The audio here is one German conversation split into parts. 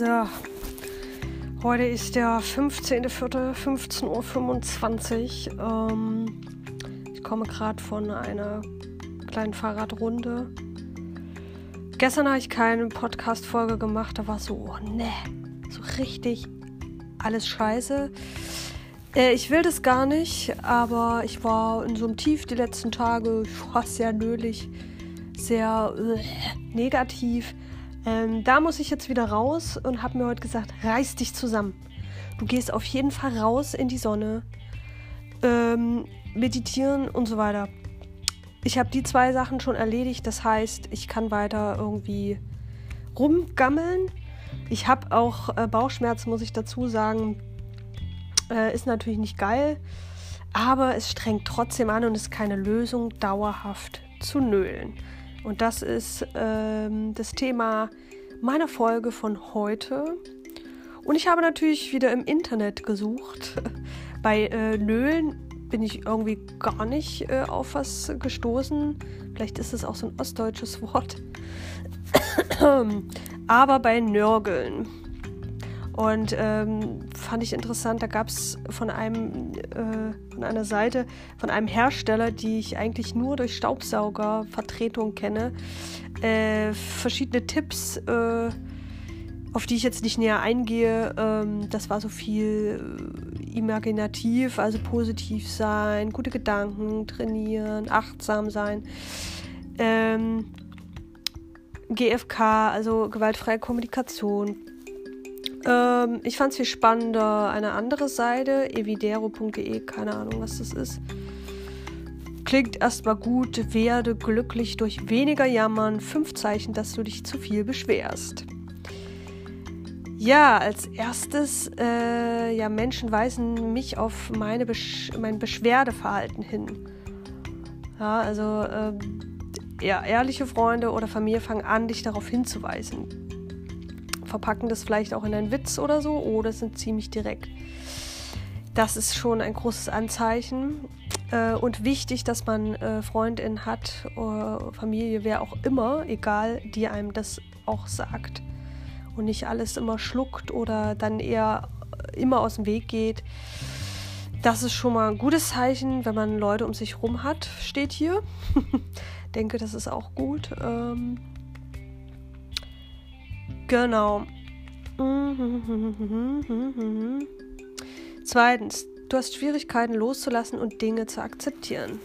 So, heute ist der 15.04.15.25 Uhr. Ähm, ich komme gerade von einer kleinen Fahrradrunde. Gestern habe ich keine Podcast-Folge gemacht. Da war so, oh ne, so richtig alles scheiße. Äh, ich will das gar nicht, aber ich war in so einem Tief die letzten Tage. Ich war sehr nölig, sehr äh, negativ. Ähm, da muss ich jetzt wieder raus und habe mir heute gesagt, reiß dich zusammen. Du gehst auf jeden Fall raus in die Sonne, ähm, meditieren und so weiter. Ich habe die zwei Sachen schon erledigt, das heißt, ich kann weiter irgendwie rumgammeln. Ich habe auch äh, Bauchschmerzen, muss ich dazu sagen. Äh, ist natürlich nicht geil, aber es strengt trotzdem an und ist keine Lösung, dauerhaft zu nölen. Und das ist ähm, das Thema meiner Folge von heute. Und ich habe natürlich wieder im Internet gesucht. Bei äh, Nölen bin ich irgendwie gar nicht äh, auf was gestoßen. Vielleicht ist es auch so ein ostdeutsches Wort. Aber bei Nörgeln und ähm, fand ich interessant, da gab es von einem äh, von einer Seite, von einem Hersteller, die ich eigentlich nur durch Staubsaugervertretung kenne, äh, verschiedene Tipps, äh, auf die ich jetzt nicht näher eingehe. Ähm, das war so viel äh, imaginativ, also positiv sein, gute Gedanken trainieren, achtsam sein. Ähm, GFK, also gewaltfreie Kommunikation, ähm, ich fand es viel spannender. Eine andere Seite, evidero.de, keine Ahnung, was das ist. Klingt erstmal gut, werde glücklich durch weniger Jammern. Fünf Zeichen, dass du dich zu viel beschwerst. Ja, als erstes, äh, ja, Menschen weisen mich auf meine Besch mein Beschwerdeverhalten hin. Ja, also, äh, ja, ehrliche Freunde oder Familie fangen an, dich darauf hinzuweisen verpacken das vielleicht auch in einen Witz oder so oder sind ziemlich direkt. Das ist schon ein großes Anzeichen äh, und wichtig, dass man äh, Freundin hat, oder Familie, wer auch immer, egal, die einem das auch sagt und nicht alles immer schluckt oder dann eher immer aus dem Weg geht. Das ist schon mal ein gutes Zeichen, wenn man Leute um sich rum hat, steht hier. Denke, das ist auch gut. Ähm, Genau. Zweitens, du hast Schwierigkeiten loszulassen und Dinge zu akzeptieren.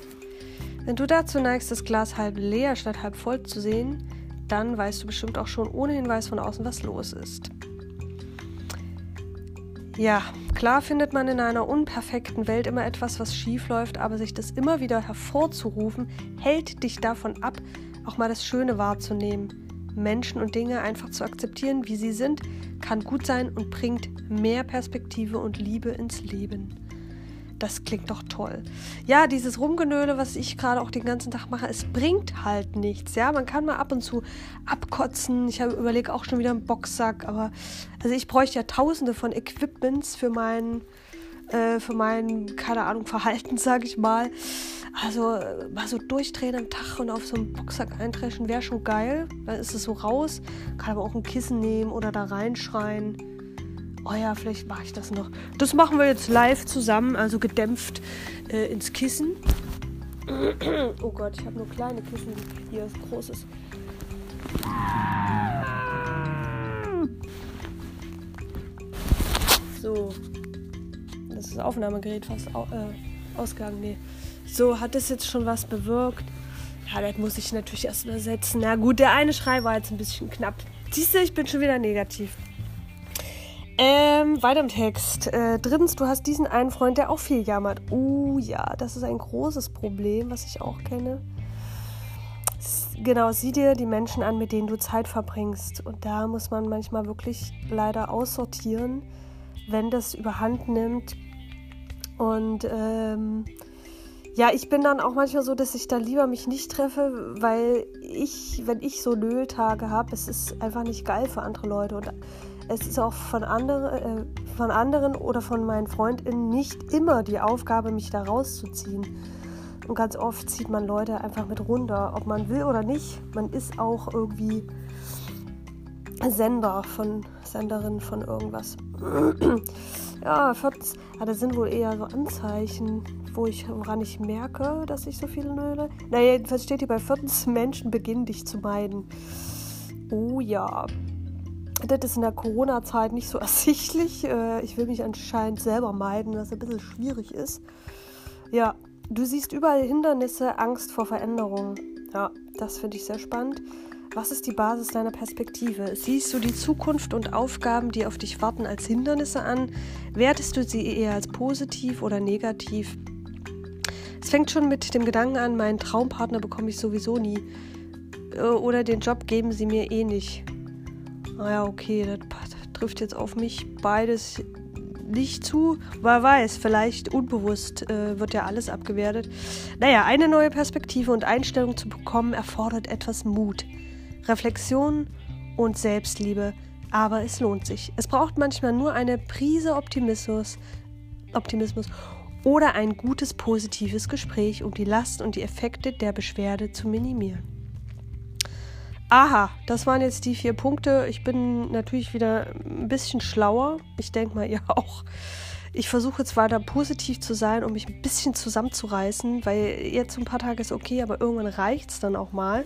Wenn du dazu neigst, das Glas halb leer statt halb voll zu sehen, dann weißt du bestimmt auch schon ohne Hinweis von außen, was los ist. Ja, klar findet man in einer unperfekten Welt immer etwas, was schief läuft, aber sich das immer wieder hervorzurufen, hält dich davon ab, auch mal das Schöne wahrzunehmen. Menschen und Dinge einfach zu akzeptieren, wie sie sind, kann gut sein und bringt mehr Perspektive und Liebe ins Leben. Das klingt doch toll. Ja, dieses Rumgenöle, was ich gerade auch den ganzen Tag mache, es bringt halt nichts. Ja, man kann mal ab und zu abkotzen. Ich habe überlegt auch schon wieder einen Boxsack, aber also ich bräuchte ja tausende von Equipments für meinen äh, für mein, keine Ahnung, Verhalten, sage ich mal. Also mal so durchdrehen am Tag und auf so einen Boxsack eintreschen wäre schon geil. Dann ist es so raus. Kann aber auch ein Kissen nehmen oder da reinschreien. Oh ja, vielleicht mache ich das noch. Das machen wir jetzt live zusammen, also gedämpft äh, ins Kissen. oh Gott, ich habe nur kleine Kissen. Hier ist großes. So. Das ist das Aufnahmegerät fast äh, ausgegangen. Nee. So, hat das jetzt schon was bewirkt? Ja, das muss ich natürlich erst mal setzen. Na gut, der eine Schrei war jetzt ein bisschen knapp. Siehst du, ich bin schon wieder negativ. Ähm, weiter im Text. Äh, drittens, du hast diesen einen Freund, der auch viel jammert. Oh ja, das ist ein großes Problem, was ich auch kenne. Genau, sieh dir die Menschen an, mit denen du Zeit verbringst. Und da muss man manchmal wirklich leider aussortieren, wenn das überhand nimmt. Und ähm, ja, ich bin dann auch manchmal so, dass ich da lieber mich nicht treffe, weil ich, wenn ich so Nöhltage habe, es ist einfach nicht geil für andere Leute. Und es ist auch von, andere, äh, von anderen oder von meinen FreundInnen nicht immer die Aufgabe, mich da rauszuziehen. Und ganz oft zieht man Leute einfach mit runter, ob man will oder nicht. Man ist auch irgendwie Sender von Senderin von irgendwas. Ja, 14, ja, das sind wohl eher so Anzeichen, wo ich, woran ich merke, dass ich so viel nöle. Na, jedenfalls steht hier bei 14 Menschen beginnen dich zu meiden. Oh ja. Das ist in der Corona-Zeit nicht so ersichtlich. Äh, ich will mich anscheinend selber meiden, was ein bisschen schwierig ist. Ja, du siehst überall Hindernisse, Angst vor Veränderung. Ja, das finde ich sehr spannend. Was ist die Basis deiner Perspektive? Siehst du die Zukunft und Aufgaben, die auf dich warten, als Hindernisse an? Wertest du sie eher als positiv oder negativ? Es fängt schon mit dem Gedanken an, meinen Traumpartner bekomme ich sowieso nie. Äh, oder den Job geben sie mir eh nicht. Naja, ah okay, das trifft jetzt auf mich beides nicht zu. Wer weiß, vielleicht unbewusst äh, wird ja alles abgewertet. Naja, eine neue Perspektive und Einstellung zu bekommen erfordert etwas Mut. Reflexion und Selbstliebe, aber es lohnt sich. Es braucht manchmal nur eine Prise Optimismus, Optimismus oder ein gutes positives Gespräch, um die Last und die Effekte der Beschwerde zu minimieren. Aha, das waren jetzt die vier Punkte. Ich bin natürlich wieder ein bisschen schlauer. Ich denke mal, ihr auch. Ich versuche jetzt weiter positiv zu sein, um mich ein bisschen zusammenzureißen, weil jetzt ein paar Tage ist okay, aber irgendwann reicht es dann auch mal.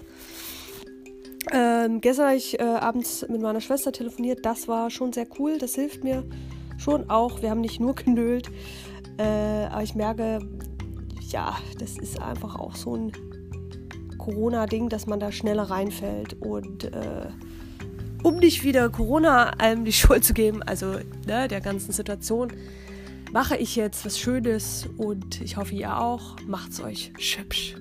Ähm, gestern habe ich äh, abends mit meiner Schwester telefoniert. Das war schon sehr cool. Das hilft mir schon auch. Wir haben nicht nur genölt. Äh, aber ich merke, ja, das ist einfach auch so ein Corona-Ding, dass man da schneller reinfällt. Und äh, um nicht wieder Corona allem die Schuld zu geben, also ne, der ganzen Situation, mache ich jetzt was Schönes und ich hoffe, ihr auch. Macht's euch schübsch.